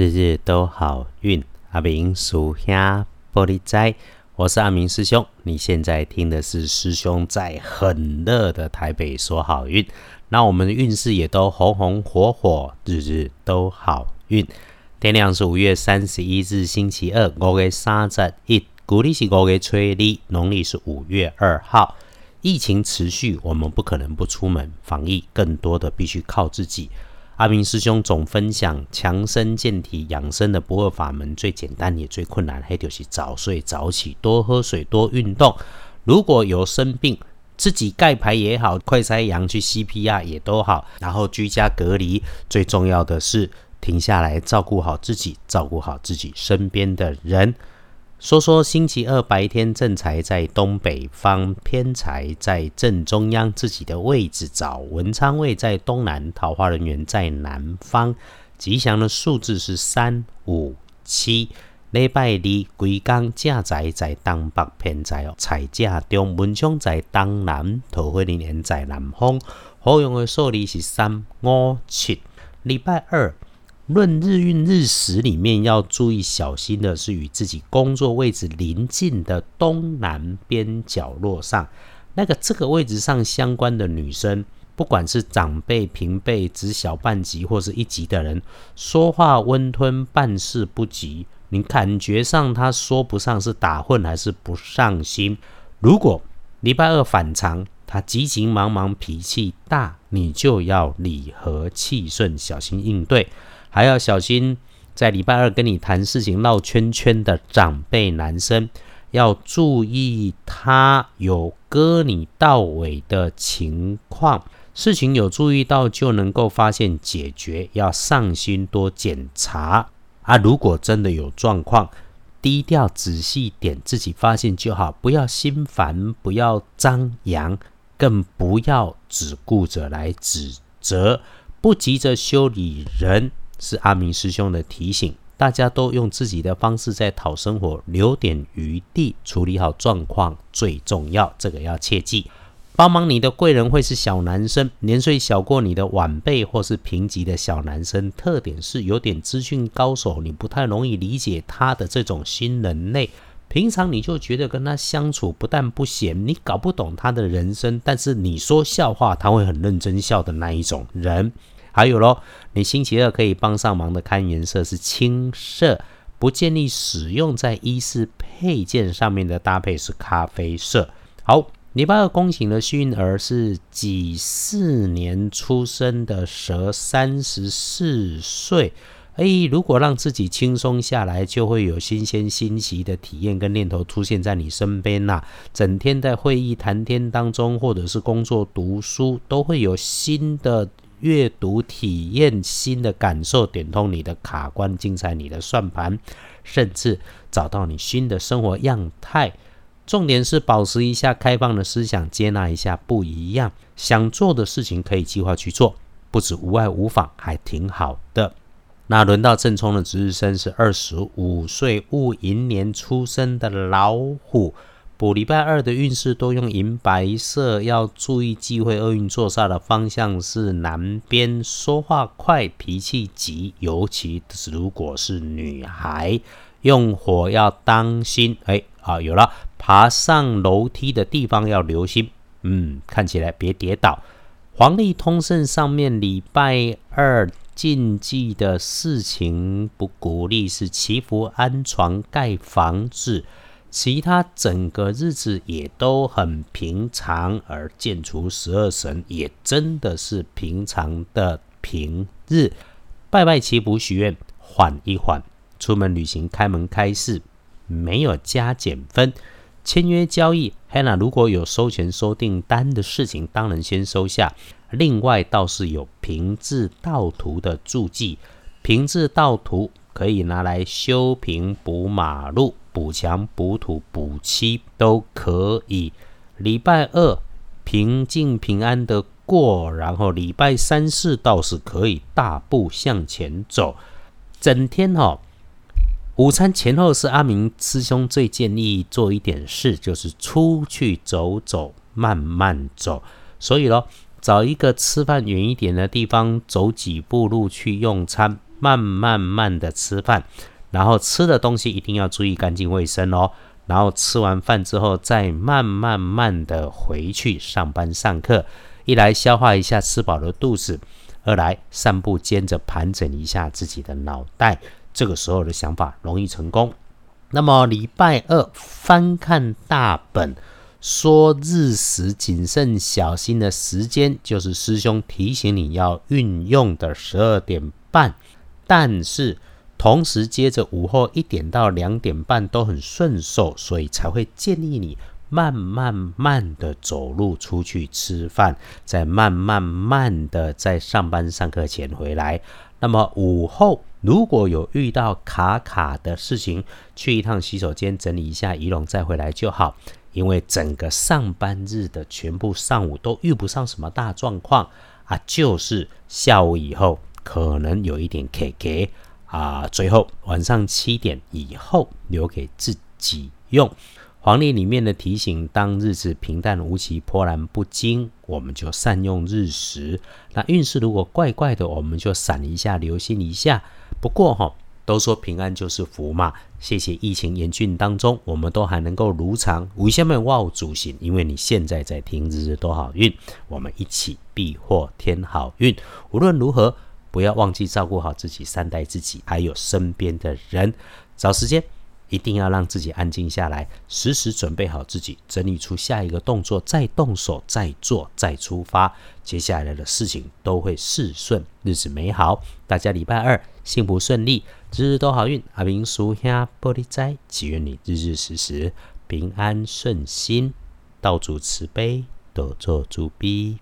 日日都好运，阿明属下玻璃斋，我是阿明师兄。你现在听的是师兄在很热的台北说好运，那我们的运势也都红红火火，日日都好运。天亮是五月三十一日星期二，五月三十一，古历是五月初二，农历是五月二号。疫情持续，我们不可能不出门防疫，更多的必须靠自己。阿明师兄总分享强身健体、养生的不二法门，最简单也最困难，还就是早睡早起，多喝水，多运动。如果有生病，自己盖牌也好，快筛阳去 CPR 也都好，然后居家隔离。最重要的是停下来，照顾好自己，照顾好自己身边的人。说说星期二白天正财在东北方，偏财在正中央自己的位置找，文昌位在东南，桃花人员在南方。吉祥的数字是三五七。礼拜二归刚正财在东北偏财哦，财价中文昌在东南，桃花人员在南方。好用的数字是三五七。礼拜二。论日运日时里面要注意小心的是与自己工作位置临近的东南边角落上，那个这个位置上相关的女生，不管是长辈、平辈、只小半级或是一级的人，说话温吞，办事不急，你感觉上她说不上是打混还是不上心。如果礼拜二反常，她急急忙忙，脾气大，你就要理和气顺，小心应对。还要小心，在礼拜二跟你谈事情绕圈圈的长辈男生，要注意他有割你到尾的情况。事情有注意到就能够发现解决，要上心多检查啊！如果真的有状况，低调仔细点，自己发现就好，不要心烦，不要张扬，更不要只顾着来指责，不急着修理人。是阿明师兄的提醒，大家都用自己的方式在讨生活，留点余地，处理好状况最重要，这个要切记。帮忙你的贵人会是小男生，年岁小过你的晚辈或是平级的小男生，特点是有点资讯高手，你不太容易理解他的这种新人类。平常你就觉得跟他相处不但不闲，你搞不懂他的人生，但是你说笑话他会很认真笑的那一种人。还有喽，你星期二可以帮上忙的看颜色是青色，不建议使用在衣饰配件上面的搭配是咖啡色。好，礼拜二恭喜的幸运儿是己巳年出生的蛇，三十四岁。哎，如果让自己轻松下来，就会有新鲜新奇的体验跟念头出现在你身边呐。整天在会议谈天当中，或者是工作读书，都会有新的。阅读体验新的感受，点通你的卡关，精彩你的算盘，甚至找到你新的生活样态。重点是保持一下开放的思想，接纳一下不一样。想做的事情可以计划去做，不止无碍无妨，还挺好的。那轮到正冲的值日生是二十五岁戊寅年出生的老虎。补礼拜二的运势都用银白色，要注意忌讳厄运坐煞的方向是南边。说话快，脾气急，尤其是如果是女孩，用火要当心。哎，好，有了，爬上楼梯的地方要留心。嗯，看起来别跌倒。黄历通胜上面礼拜二禁忌的事情不鼓励是祈福、安床、盖房子。其他整个日子也都很平常，而建除十二神也真的是平常的平日。拜拜祈福许愿，缓一缓。出门旅行，开门开市，没有加减分。签约交易哈娜如果有收钱收订单的事情，当然先收下。另外倒是有平治盗图的注记，平治盗图可以拿来修平补马路。补墙、补土、补漆都可以。礼拜二平静平安的过，然后礼拜三四倒是可以大步向前走。整天哈，午餐前后是阿明师兄最建议做一点事，就是出去走走，慢慢走。所以咯，找一个吃饭远一点的地方，走几步路去用餐。慢慢慢的吃饭，然后吃的东西一定要注意干净卫生哦。然后吃完饭之后，再慢慢慢的回去上班上课。一来消化一下吃饱的肚子，二来散步兼着盘整一下自己的脑袋。这个时候的想法容易成功。那么礼拜二翻看大本，说日时谨慎小心的时间，就是师兄提醒你要运用的十二点半。但是同时接着午后一点到两点半都很顺手，所以才会建议你慢慢慢的走路出去吃饭，再慢慢慢的在上班上课前回来。那么午后。如果有遇到卡卡的事情，去一趟洗手间整理一下仪容再回来就好。因为整个上班日的全部上午都遇不上什么大状况啊，就是下午以后可能有一点 K K 啊，最后晚上七点以后留给自己用。黄历里面的提醒：当日子平淡无奇、波澜不惊，我们就善用日时；那运势如果怪怪的，我们就闪一下、留心一下。不过哈，都说平安就是福嘛。谢谢疫情严峻当中，我们都还能够如常。无下面哇，主行，因为你现在在听日日都好运，我们一起避祸天好运。无论如何，不要忘记照顾好自己，善待自己，还有身边的人。找时间。一定要让自己安静下来，时时准备好自己，整理出下一个动作，再动手，再做，再出发。接下来的事情都会事顺，日子美好。大家礼拜二幸福顺利，日日都好运。阿明叔兄玻璃斋，祈愿你日日时时平安顺心，道主慈悲，多做主逼。